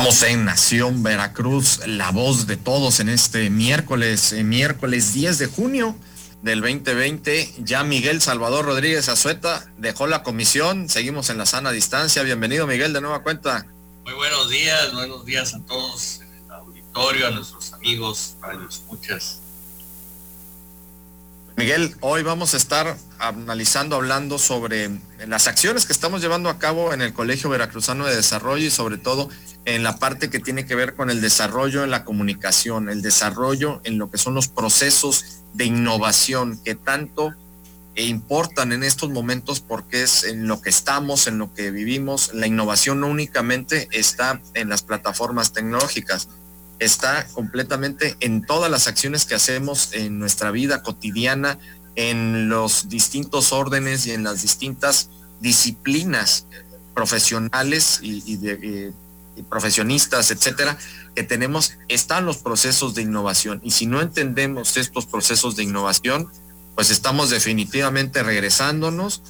Vamos en Nación Veracruz, la voz de todos en este miércoles, eh, miércoles 10 de junio del 2020. Ya Miguel Salvador Rodríguez Azueta dejó la comisión, seguimos en la sana distancia. Bienvenido Miguel de nueva cuenta. Muy buenos días, buenos días a todos en el auditorio, a nuestros amigos, los escuchas. Miguel, hoy vamos a estar analizando, hablando sobre las acciones que estamos llevando a cabo en el Colegio Veracruzano de Desarrollo y sobre todo en la parte que tiene que ver con el desarrollo en la comunicación, el desarrollo en lo que son los procesos de innovación que tanto importan en estos momentos porque es en lo que estamos, en lo que vivimos. La innovación no únicamente está en las plataformas tecnológicas, está completamente en todas las acciones que hacemos en nuestra vida cotidiana, en los distintos órdenes y en las distintas disciplinas profesionales y, de, profesionistas, etcétera, que tenemos, están los procesos de innovación. Y si no entendemos estos procesos de innovación, pues estamos definitivamente regresándonos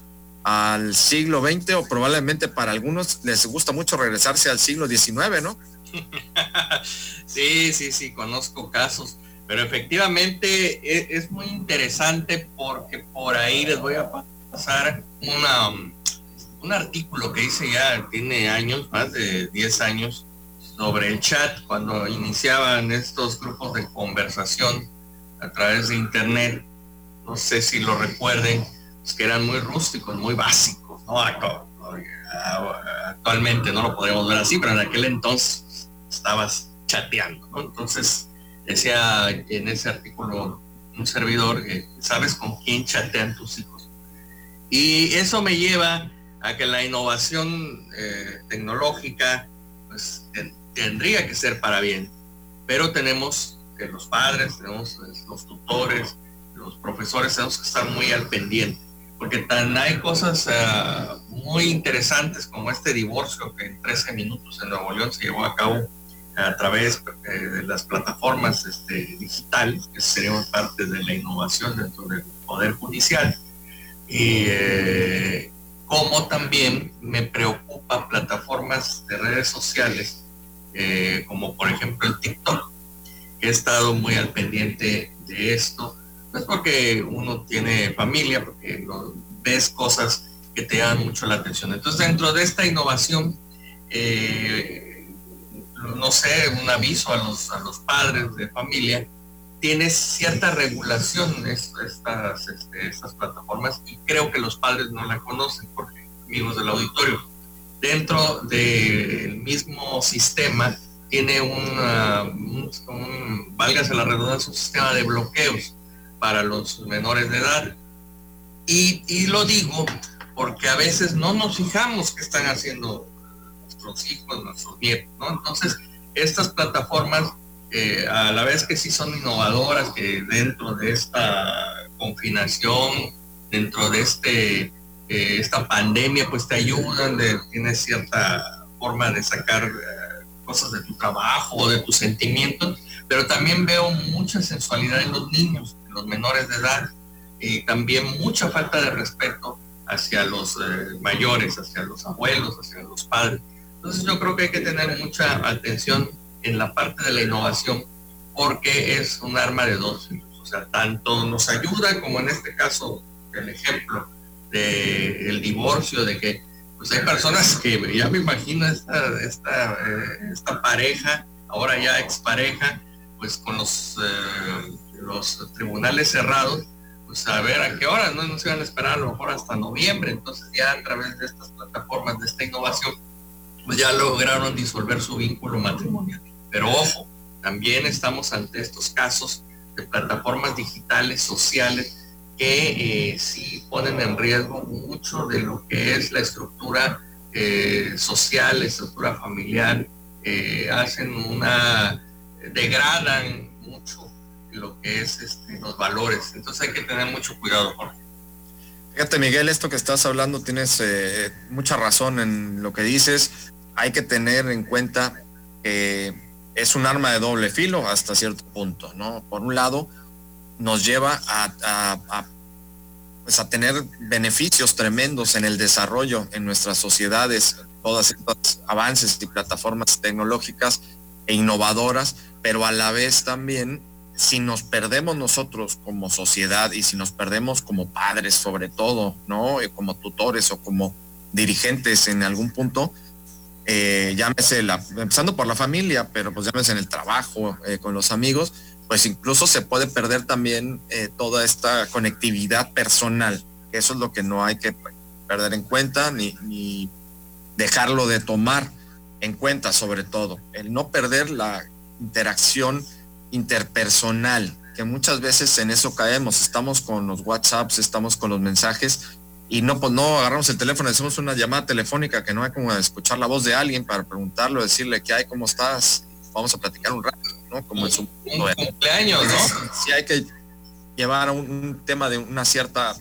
al siglo XX o probablemente para algunos les gusta mucho regresarse al siglo XIX, ¿no? sí, sí, sí, conozco casos, pero efectivamente e, es, muy interesante porque por ahí les voy a pasar una, un artículo que hice ya, tiene años, más de 10 años, sobre el chat, cuando iniciaban estos grupos de conversación a través de Internet. No sé si lo recuerden, pues que eran muy rústicos, muy básicos. ¿no? Actualmente no lo podemos ver así, pero en aquel entonces estabas chateando, ¿no? Entonces, decía en ese artículo un servidor sabes con quién chatean tus hijos. Y eso me lleva a que la innovación eh, tecnológica pues, tendría que ser para bien, pero tenemos que los padres, tenemos los tutores, los profesores tenemos que estar muy al pendiente, porque tan hay cosas eh, muy interesantes como este divorcio que en 13 minutos en Nuevo León se llevó a cabo a través eh, de las plataformas este, digitales, que serían parte de la innovación dentro del Poder Judicial. Y eh, como también me preocupa plataformas de redes sociales, eh, como por ejemplo el TikTok, que he estado muy al pendiente de esto, no es porque uno tiene familia, porque ves cosas que te llaman mucho la atención. Entonces, dentro de esta innovación, eh, no sé, un aviso a los, a los padres de familia, tiene cierta regulación estas, este, estas plataformas y creo que los padres no la conocen, porque amigos del auditorio, dentro del mismo sistema tiene una, un, válgase la redundancia, un sistema de bloqueos para los menores de edad. Y, y lo digo porque a veces no nos fijamos qué están haciendo nuestros hijos, nuestros nietos. Entonces, estas plataformas, eh, a la vez que sí son innovadoras, que dentro de esta confinación, dentro de este, eh, esta pandemia, pues te ayudan, de, tienes cierta forma de sacar eh, cosas de tu trabajo, de tus sentimientos, pero también veo mucha sensualidad en los niños, en los menores de edad, y también mucha falta de respeto hacia los mayores, hacia los abuelos, hacia los padres. Entonces yo creo que hay que tener mucha atención en la parte de la innovación porque es un arma de dos. O sea, tanto nos ayuda como en este caso el ejemplo del divorcio, de que pues hay personas que ya me imagino esta, esta, eh, pareja, ahora ya expareja, pues con los, eh, los tribunales cerrados, pues a ver a qué hora, ¿no? No se van a esperar a lo mejor hasta noviembre, entonces ya a través de estas plataformas, de esta innovación, pues ya lograron disolver su vínculo matrimonial. Pero ojo, también estamos ante estos casos de plataformas digitales, sociales, que eh, sí ponen en riesgo mucho de lo que es la estructura eh, social, la estructura familiar, eh, hacen una, degradan mucho lo que es este, los valores. Entonces hay que tener mucho cuidado, Jorge. Fíjate, Miguel, esto que estás hablando, tienes eh, mucha razón en lo que dices. Hay que tener en cuenta que es un arma de doble filo hasta cierto punto, ¿no? Por un lado, nos lleva a, pues tener beneficios tremendos en el desarrollo en nuestras sociedades, todas estos avances y plataformas tecnológicas e innovadoras, pero a la vez también si nos perdemos nosotros como sociedad y si nos perdemos como padres sobre todo, ¿no? Eh, como tutores o como dirigentes en algún punto, eh, llámese la, empezando por la familia, pero pues llámese en el trabajo, eh, con los amigos, pues incluso se puede perder también toda esta conectividad personal, eso es lo que no hay que perder en cuenta ni, ni dejarlo de tomar en cuenta sobre todo, el no perder la interacción interpersonal, que muchas veces en eso caemos, estamos con los WhatsApps, estamos con los mensajes y no, pues no agarramos el teléfono, hacemos una llamada telefónica que no hay como escuchar la voz de alguien para preguntarlo, decirle qué hay, cómo estás, vamos a platicar un rato, ¿no? Como es un, cumpleaños, ¿no? Sí hay que llevar un, un, tema de una cierta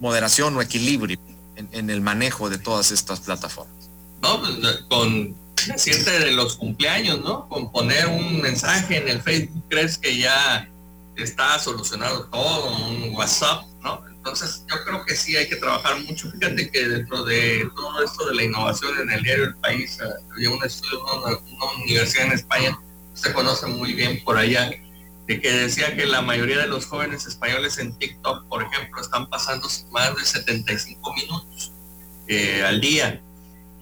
moderación o equilibrio en, en el manejo de todas estas plataformas. No, pues, con decirte de los cumpleaños, ¿no? Con poner un mensaje en el Facebook, crees que ya está solucionado todo, un WhatsApp. Entonces yo creo que sí hay que trabajar mucho. Fíjate que dentro de todo esto de la innovación en el diario del país, eh, había un estudio, una, una universidad en España, se conoce muy bien por allá, de que decía que la mayoría de los jóvenes españoles en TikTok, por ejemplo, están pasando más de 75 minutos eh, al día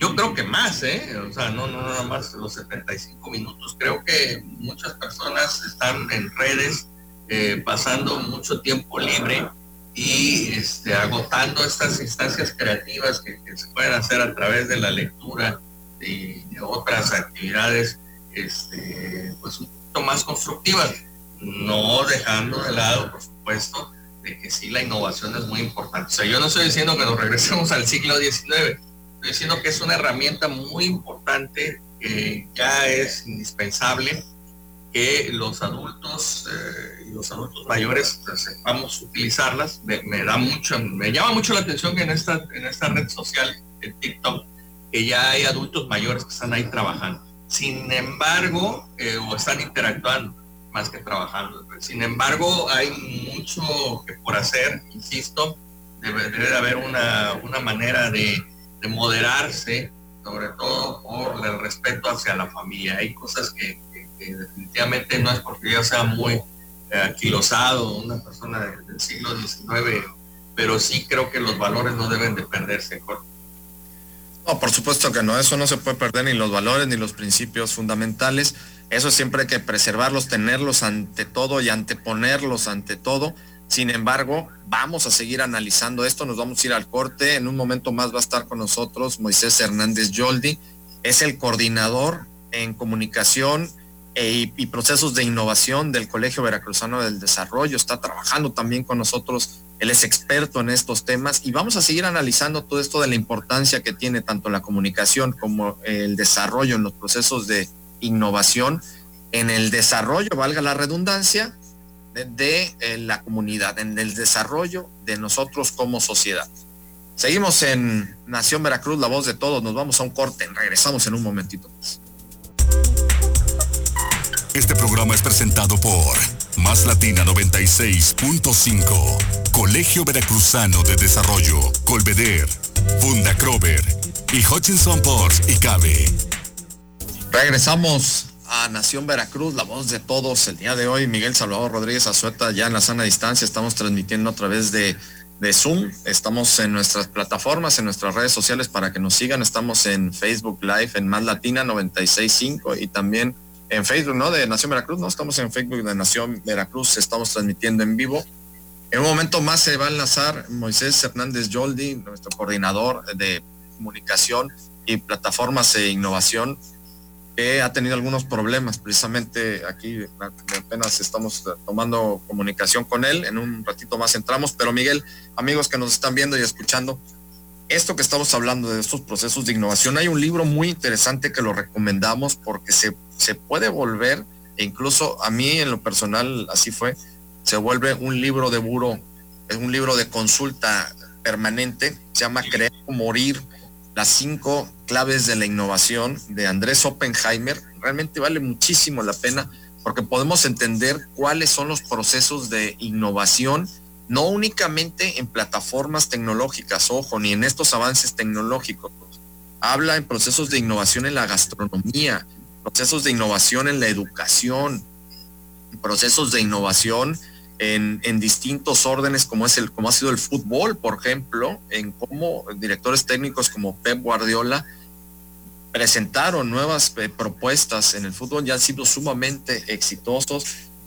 yo creo que más, ¿eh? O sea, no, no nada más los 75 minutos. Creo que muchas personas están en redes eh, pasando mucho tiempo libre y este, agotando estas instancias creativas que, se pueden hacer a través de la lectura y de otras actividades este, pues un poquito más constructivas, no dejando de lado, por supuesto, de que sí la innovación es muy importante. O sea, yo no estoy diciendo que nos regresemos al siglo XIX, diciendo que es una herramienta muy importante que ya es indispensable que los adultos eh, los adultos mayores pues, sepamos utilizarlas. Me, da mucho, me llama mucho la atención que en esta, en esta red social, en TikTok, que ya hay adultos mayores que están ahí trabajando. Sin embargo, eh, o están interactuando más que trabajando. Sin embargo, hay mucho que por hacer, insisto, debe, de haber una, una manera de, moderarse, sobre todo por el respeto hacia la familia. Hay cosas que, definitivamente no es porque yo sea muy aquilosado, una persona del, siglo XIX, pero sí creo que los valores no deben de perderse. No, por supuesto que no, eso no se puede perder ni los valores ni los principios fundamentales. Eso siempre hay que preservarlos, tenerlos ante todo y anteponerlos ante todo sin embargo, vamos a seguir analizando esto, nos vamos a ir al corte. En un momento más va a estar con nosotros Moisés Hernández Yoldi, es el coordinador en comunicación e, y procesos de innovación del Colegio Veracruzano del Desarrollo. Está trabajando también con nosotros, él es experto en estos temas y vamos a seguir analizando todo esto de la importancia que tiene tanto la comunicación como el desarrollo en los procesos de innovación, en el desarrollo, valga la redundancia, de, eh, la comunidad, en el desarrollo de nosotros como sociedad. Seguimos en Nación Veracruz, la voz de todos. Nos vamos a un corte. Regresamos en un momentito más. Este programa es presentado por Más Latina 96.5, Colegio Veracruzano de Desarrollo, Colveder, Funda Crover y Hutchinson Ports y Cabe. Regresamos a Nación Veracruz, la voz de todos. El día de hoy, Miguel Salvador Rodríguez Azueta, ya en la sana distancia, estamos transmitiendo a través de Zoom. Estamos en nuestras plataformas, en nuestras redes sociales para que nos sigan. Estamos en Facebook Live, en Más Latina 965 y también en Facebook, ¿no? De Nación Veracruz, ¿no? Estamos en Facebook de Nación Veracruz, estamos transmitiendo en vivo. En un momento más se va a enlazar Moisés Hernández Yoldi, nuestro coordinador de comunicación y plataformas e innovación que ha tenido algunos problemas. Precisamente aquí apenas estamos tomando comunicación con él. En un ratito más entramos. Pero Miguel, amigos que nos están viendo y escuchando, esto que estamos hablando de estos procesos de innovación, hay un libro muy interesante que lo recomendamos porque se, se puede volver E incluso a mí en lo personal así fue, se vuelve un libro de buro, es un libro de consulta permanente, se llama Creer o Morir, las cinco claves de la innovación de Andrés Oppenheimer. Realmente vale muchísimo la pena porque podemos entender cuáles son los procesos de innovación, no únicamente en plataformas tecnológicas, ojo, ni en estos avances tecnológicos. Habla en procesos de innovación en la gastronomía, procesos de innovación en la educación, procesos de innovación en, distintos órdenes como es el como ha sido el fútbol, por ejemplo, en cómo directores técnicos como Pep Guardiola presentaron nuevas eh, propuestas en el fútbol, ya han sido sumamente exitosos.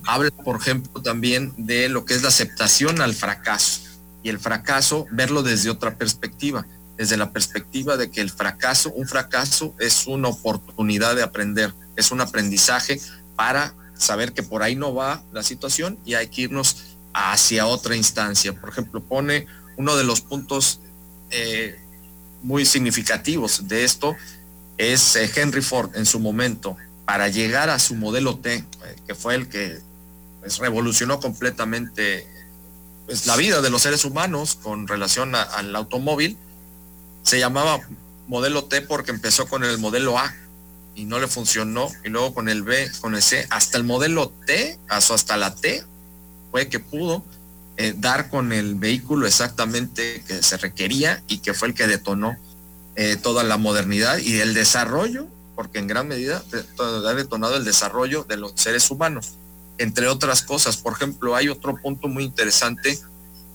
Habla, por ejemplo, también de lo que es la aceptación al fracaso y el fracaso, verlo desde otra perspectiva, desde la perspectiva de que el fracaso, un fracaso es una oportunidad de aprender, es un aprendizaje para saber que por ahí no va la situación y hay que irnos hacia otra instancia. Por ejemplo, pone uno de los puntos eh, muy significativos de esto es eh, Henry Ford en su momento para llegar a su modelo T, eh, que fue el que pues, revolucionó completamente pues, la vida de los seres humanos con relación al automóvil. Se llamaba modelo T porque empezó con el modelo A, y no le funcionó, y luego con el B, con el C, hasta el modelo T, hasta la T, fue que pudo eh, dar con el vehículo exactamente que se requería y que fue el que detonó eh, toda la modernidad y el desarrollo, porque en gran medida ha detonado el desarrollo de los seres humanos, entre otras cosas. Por ejemplo, hay otro punto muy interesante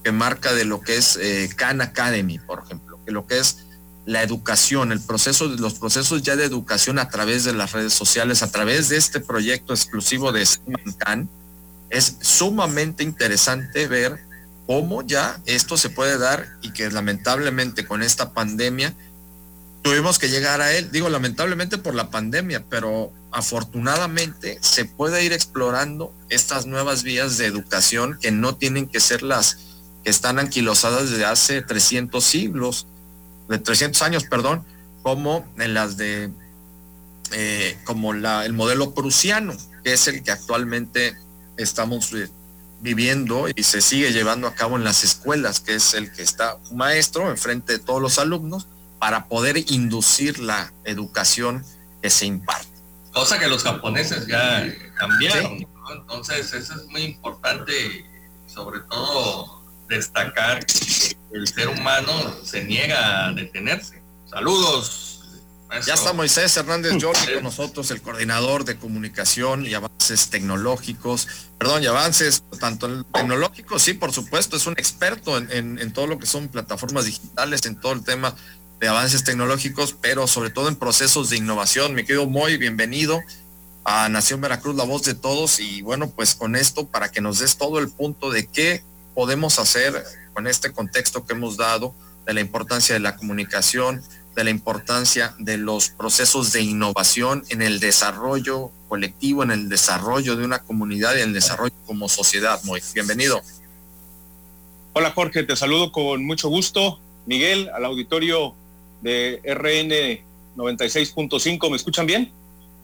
que marca de lo que es eh, Khan Academy, por ejemplo, que lo que es la educación, el proceso, los procesos ya de educación a través de las redes sociales, a través de este proyecto exclusivo de Can, es sumamente interesante ver cómo ya esto se puede dar y que lamentablemente con esta pandemia tuvimos que llegar a él, digo lamentablemente por la pandemia, pero afortunadamente se puede ir explorando estas nuevas vías de educación que no tienen que ser las que están anquilosadas desde hace 300 siglos de 300 años, perdón, como en las de, eh, como la, el modelo prusiano, que es el que actualmente estamos eh, viviendo y se sigue llevando a cabo en las escuelas, que es el que está un maestro enfrente de todos los alumnos para poder inducir la educación que se imparte. Cosa que los japoneses ya cambiaron, entonces eso es muy importante, sobre todo destacar que el ser humano se niega a detenerse. Saludos. Ya está Moisés Hernández Jorge con nosotros, el coordinador de comunicación y avances tecnológicos, perdón, y avances tanto tecnológicos, sí, por supuesto, es un experto en, en todo lo que son plataformas digitales, en todo el tema de avances tecnológicos, pero sobre todo en procesos de innovación. Me quedo muy bienvenido a Nación Veracruz, la voz de todos, y bueno, pues con esto, para que nos des todo el punto de qué podemos hacer con este contexto que hemos dado de la importancia de la comunicación, de la importancia de los procesos de innovación en el desarrollo colectivo, en el desarrollo de una comunidad y en el desarrollo como sociedad. Muy bienvenido. Hola Jorge, te saludo con mucho gusto. Miguel, al auditorio de RN 96.5, ¿me escuchan bien?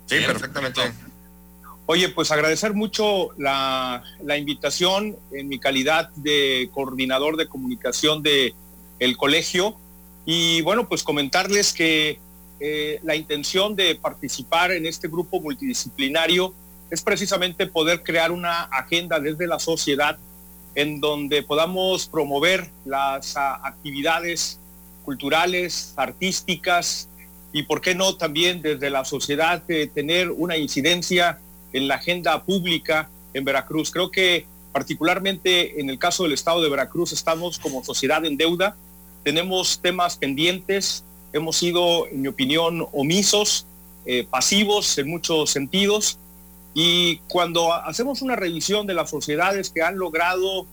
Sí, perfectamente. Oye, pues agradecer mucho la, invitación en mi calidad de coordinador de comunicación de el colegio y bueno, pues comentarles que eh, la intención de participar en este grupo multidisciplinario es precisamente poder crear una agenda desde la sociedad en donde podamos promover las actividades culturales, artísticas y, por qué no, también desde la sociedad tener una incidencia en la agenda pública en Veracruz. Creo que particularmente en el caso del estado de Veracruz estamos como sociedad en deuda, tenemos temas pendientes, hemos sido, en mi opinión, omisos, eh, pasivos en muchos sentidos. Y cuando hacemos una revisión de las sociedades que han logrado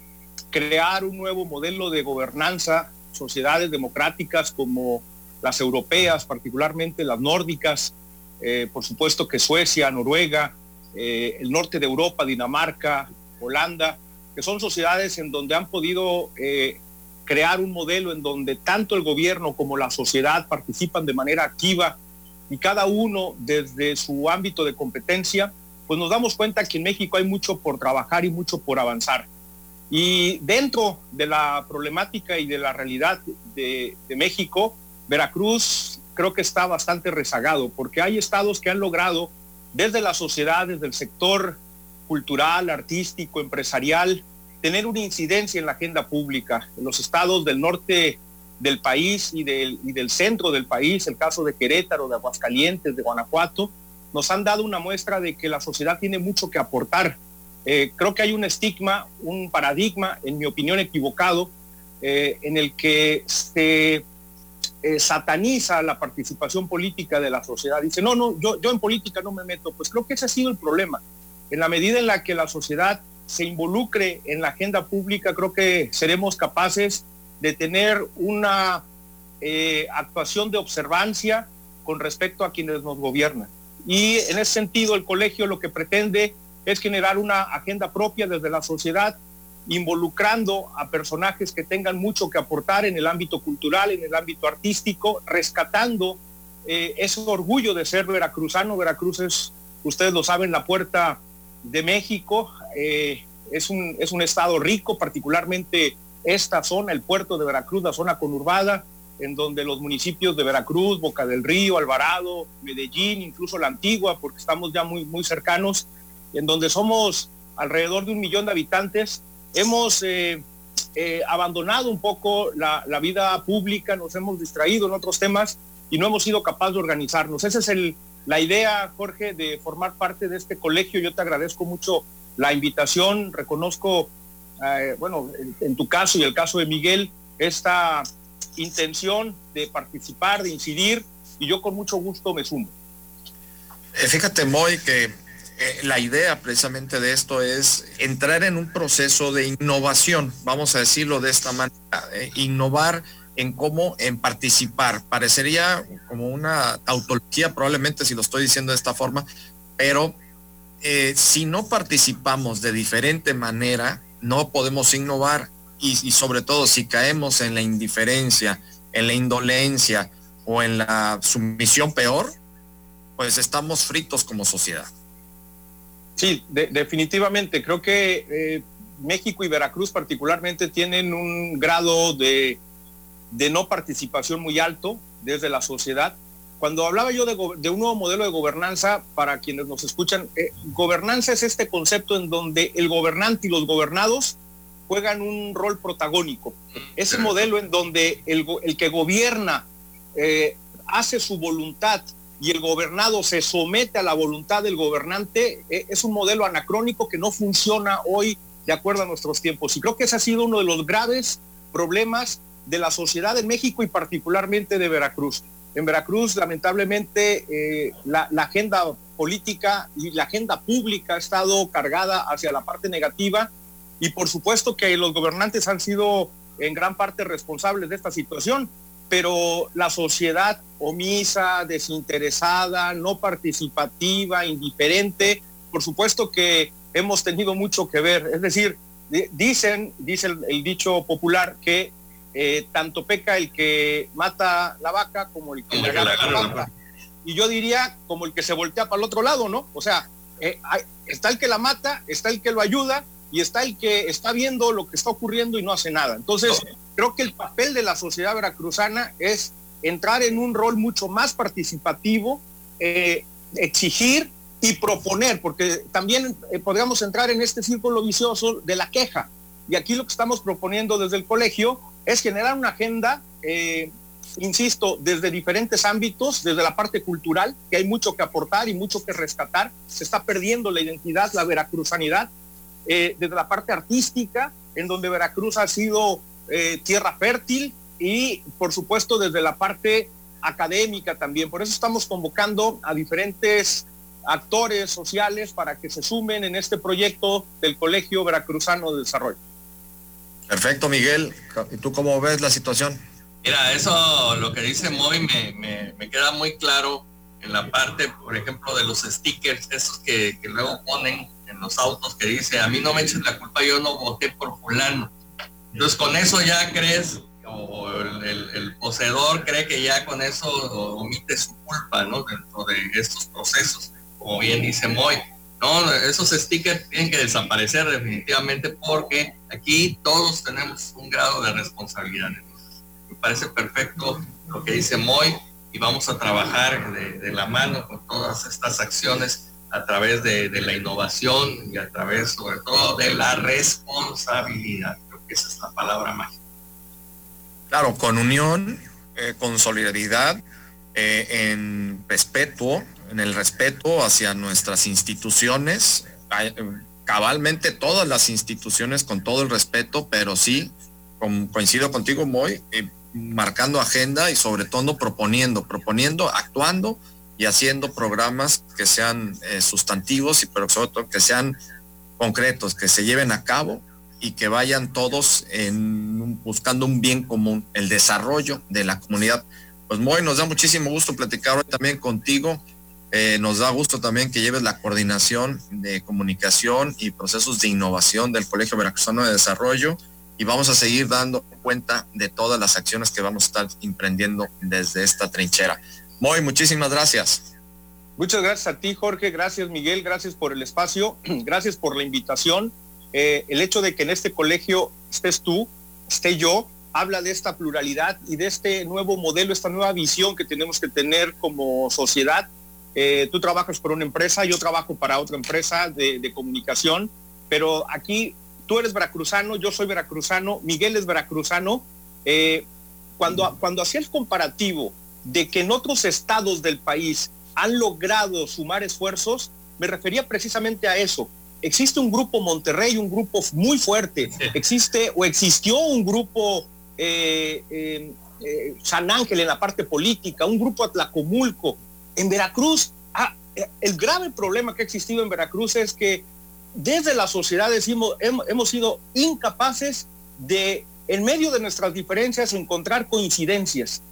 crear un nuevo modelo de gobernanza, sociedades democráticas como las europeas, particularmente las nórdicas, eh, por supuesto que Suecia, Noruega, eh, el norte de Europa, Dinamarca, Holanda, que son sociedades en donde han podido eh, crear un modelo en donde tanto el gobierno como la sociedad participan de manera activa y cada uno desde su ámbito de competencia pues nos damos cuenta que en México hay mucho por trabajar y mucho por avanzar. Y dentro de la problemática y de la realidad de, México, Veracruz creo que está bastante rezagado, porque hay estados que han logrado desde la sociedad, desde el sector cultural, artístico, empresarial, tener una incidencia en la agenda pública. En los estados del norte del país y del centro del país, el caso de Querétaro, de Aguascalientes, de Guanajuato, nos han dado una muestra de que la sociedad tiene mucho que aportar. Eh, creo que hay un estigma, un paradigma, en mi opinión equivocado, eh, en el que se eh, sataniza la participación política de la sociedad. Dice, no, no, yo, yo en política no me meto. Pues creo que ese ha sido el problema. En la medida en la que la sociedad se involucre en la agenda pública, creo que seremos capaces de tener una actuación de observancia con respecto a quienes nos gobiernan. Y en ese sentido, el colegio lo que pretende es generar una agenda propia desde la sociedad, involucrando a personajes que tengan mucho que aportar en el ámbito cultural, en el ámbito artístico, rescatando eh, ese orgullo de ser veracruzano. Veracruz es, ustedes lo saben, la puerta de México. Eh, es, un, es un estado rico, particularmente esta zona, el puerto de Veracruz, la zona conurbada, en donde los municipios de Veracruz, Boca del Río, Alvarado, Medellín, incluso la Antigua, porque estamos ya muy, muy cercanos, en donde somos alrededor de un millón de habitantes, hemos eh, eh, abandonado un poco la, vida pública, nos hemos distraído en otros temas y no hemos sido capaces de organizarnos. Esa es la idea, Jorge, de formar parte de este colegio. Yo te agradezco mucho la invitación, reconozco eh, bueno, en, tu caso y el caso de Miguel, esta intención de participar, de incidir, y yo con mucho gusto me sumo. Fíjate, Moy, que eh, la idea precisamente de esto es entrar en un proceso de innovación, vamos a decirlo de esta manera, innovar en cómo en participar. Parecería como una tautología, probablemente si lo estoy diciendo de esta forma, pero si no participamos de diferente manera, no podemos innovar y, sobre todo si caemos en la indiferencia, en la indolencia o en la sumisión peor, pues estamos fritos como sociedad. Sí, definitivamente. Creo que eh, México y Veracruz particularmente tienen un grado de, de, no participación muy alto desde la sociedad. Cuando hablaba yo de, un nuevo modelo de gobernanza, para quienes nos escuchan, eh, gobernanza es este concepto en donde el gobernante y los gobernados juegan un rol protagónico. Ese modelo en donde el, el que gobierna eh, hace su voluntad y el gobernado se somete a la voluntad del gobernante, eh, es un modelo anacrónico que no funciona hoy de acuerdo a nuestros tiempos. Y creo que ese ha sido uno de los graves problemas de la sociedad en México y particularmente de Veracruz. En Veracruz, lamentablemente, eh, la, agenda política y la agenda pública ha estado cargada hacia la parte negativa y por supuesto que los gobernantes han sido en gran parte responsables de esta situación, pero la sociedad omisa, desinteresada, no participativa, indiferente, por supuesto que hemos tenido mucho que ver. Es decir, dicen, dice el dicho popular, que eh, tanto peca el que mata la vaca como el que le la, vaca. Y yo diría como el que se voltea para el otro lado, ¿no? O sea, eh, está el que la mata, está el que lo ayuda y está el que está viendo lo que está ocurriendo y no hace nada. Entonces, creo que el papel de la sociedad veracruzana es entrar en un rol mucho más participativo, eh, exigir y proponer, porque también podríamos entrar en este círculo vicioso de la queja. Y aquí lo que estamos proponiendo desde el colegio es generar una agenda, eh, insisto, desde diferentes ámbitos, desde la parte cultural, que hay mucho que aportar y mucho que rescatar, se está perdiendo la identidad, la veracruzanidad, eh, desde la parte artística, en donde Veracruz ha sido eh, tierra fértil, y por supuesto desde la parte académica también. Por eso estamos convocando a diferentes actores sociales para que se sumen en este proyecto del Colegio Veracruzano de Desarrollo. Perfecto, Miguel. ¿Y tú cómo ves la situación? Mira, eso lo que dice Moy me, me, queda muy claro en la parte, por ejemplo, de los stickers, esos que, que, luego ponen en los autos que dice, a mí no me eches la culpa, yo no voté por fulano. Entonces con eso ya crees, o el, poseedor cree que ya con eso omite su culpa, ¿no? Dentro de estos procesos, como bien dice Moy. Esos stickers tienen que desaparecer definitivamente porque aquí todos tenemos un grado de responsabilidad. Me parece perfecto lo que dice Moy y vamos a trabajar de, la mano con todas estas acciones a través de, la innovación y a través sobre todo de la responsabilidad. Que es la palabra mágica. Claro, con unión, eh, con solidaridad, eh, en respeto, en el respeto hacia nuestras instituciones, cabalmente todas las instituciones con todo el respeto, pero sí, coincido contigo, muy eh, marcando agenda y sobre todo proponiendo, proponiendo, actuando y haciendo programas que sean eh, sustantivos y pero sobre todo que sean concretos, que se lleven a cabo y que vayan todos en, buscando un bien común, el desarrollo de la comunidad. Pues muy nos da muchísimo gusto platicar hoy también contigo. Eh, nos da gusto también que lleves la coordinación de comunicación y procesos de innovación del Colegio Veracruzano de Desarrollo y vamos a seguir dando cuenta de todas las acciones que vamos a estar emprendiendo desde esta trinchera. Muy, muchísimas gracias. Muchas gracias a ti, Jorge. Gracias, Miguel. Gracias por el espacio. Gracias por la invitación. Eh, el hecho de que en este colegio estés tú, esté yo, habla de esta pluralidad y de este nuevo modelo, esta nueva visión que tenemos que tener como sociedad. Eh, tú trabajas por una empresa, yo trabajo para otra empresa de, comunicación, pero aquí tú eres veracruzano, yo soy veracruzano, Miguel es veracruzano. Eh, cuando, cuando hacía el comparativo de que en otros estados del país han logrado sumar esfuerzos, me refería precisamente a eso. Existe un grupo Monterrey, un grupo muy fuerte. Existe o existió un grupo eh, eh, eh, San Ángel en la parte política, un grupo Atlacomulco. En Veracruz, ah, el grave problema que ha existido en Veracruz es que desde la sociedad decimos, hemos, hemos sido incapaces de, en medio de nuestras diferencias, encontrar coincidencias.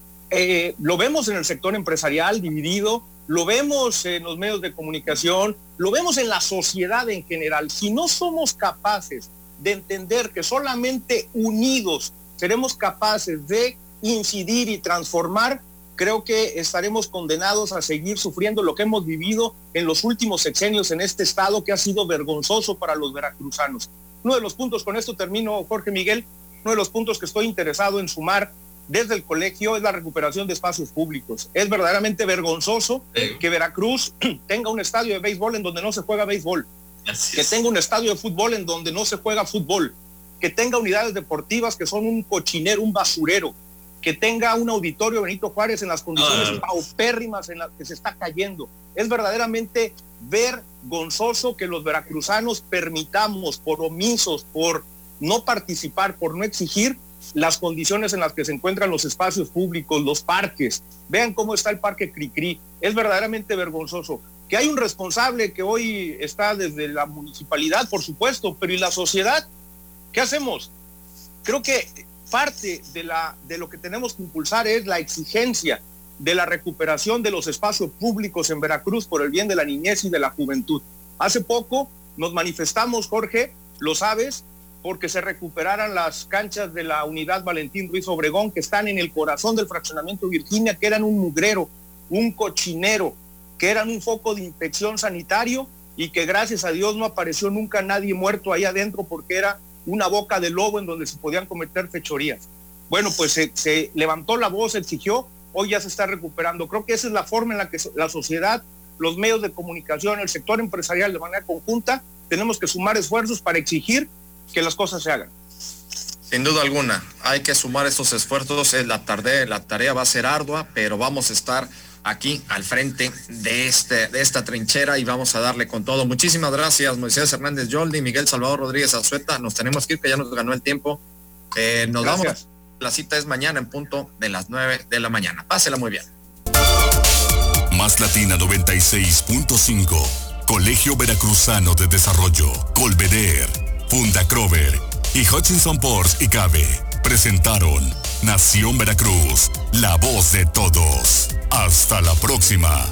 lo vemos en el sector empresarial dividido, lo vemos en los medios de comunicación, lo vemos en la sociedad en general. Si no somos capaces de entender que solamente unidos seremos capaces de incidir y transformar, creo que estaremos condenados a seguir sufriendo lo que hemos vivido en los últimos sexenios en este estado que ha sido vergonzoso para los veracruzanos. Uno de los puntos, con esto termino, Jorge Miguel, uno de los puntos que estoy interesado en sumar desde el colegio es la recuperación de espacios públicos. Es verdaderamente vergonzoso que Veracruz tenga un estadio de béisbol en donde no se juega béisbol, que tenga un estadio de fútbol en donde no se juega fútbol, que tenga unidades deportivas que son un cochinero, un basurero, que tenga un auditorio Benito Juárez en las condiciones ah. paupérrimas en las que se está cayendo. Es verdaderamente vergonzoso que los veracruzanos permitamos por omisos, por no participar, por no exigir las condiciones en las que se encuentran los espacios públicos, los parques. Vean cómo está el parque Cricri. Es verdaderamente vergonzoso. Que hay un responsable que hoy está desde la municipalidad, por supuesto, pero ¿y la sociedad? ¿Qué hacemos? Creo que parte de, la, de lo que tenemos que impulsar es la exigencia de la recuperación de los espacios públicos en Veracruz por el bien de la niñez y de la juventud. Hace poco nos manifestamos, Jorge, lo sabes, porque se recuperaran las canchas de la unidad Valentín Ruiz Obregón, que están en el corazón del fraccionamiento Virginia, que eran un mugrero, un cochinero, que eran un foco de infección sanitario y que gracias a Dios no apareció nunca nadie muerto ahí adentro porque era una boca de lobo en donde se podían cometer fechorías. Bueno, pues se, levantó la voz, exigió, hoy ya se está recuperando. Creo que esa es la forma en la que la sociedad, los medios de comunicación, el sector empresarial de manera conjunta, tenemos que sumar esfuerzos para exigir que las cosas se hagan. Sin duda alguna, hay que sumar estos esfuerzos. La, tarde, la tarea va a ser ardua, pero vamos a estar aquí al frente de, este, de esta trinchera y vamos a darle con todo. Muchísimas gracias, Moisés Hernández Yoldi, Miguel Salvador Rodríguez Azueta. Nos tenemos que ir, que ya nos ganó el tiempo. Eh, nos vamos. La cita es mañana en punto de las 9 de la mañana. Pásela muy bien. Más Latina 96.5. Colegio Veracruzano de Desarrollo. Colveder. Funda Crover. Y Hutchinson Ports y Cabe. Presentaron Nación Veracruz. La voz de todos. Hasta la próxima.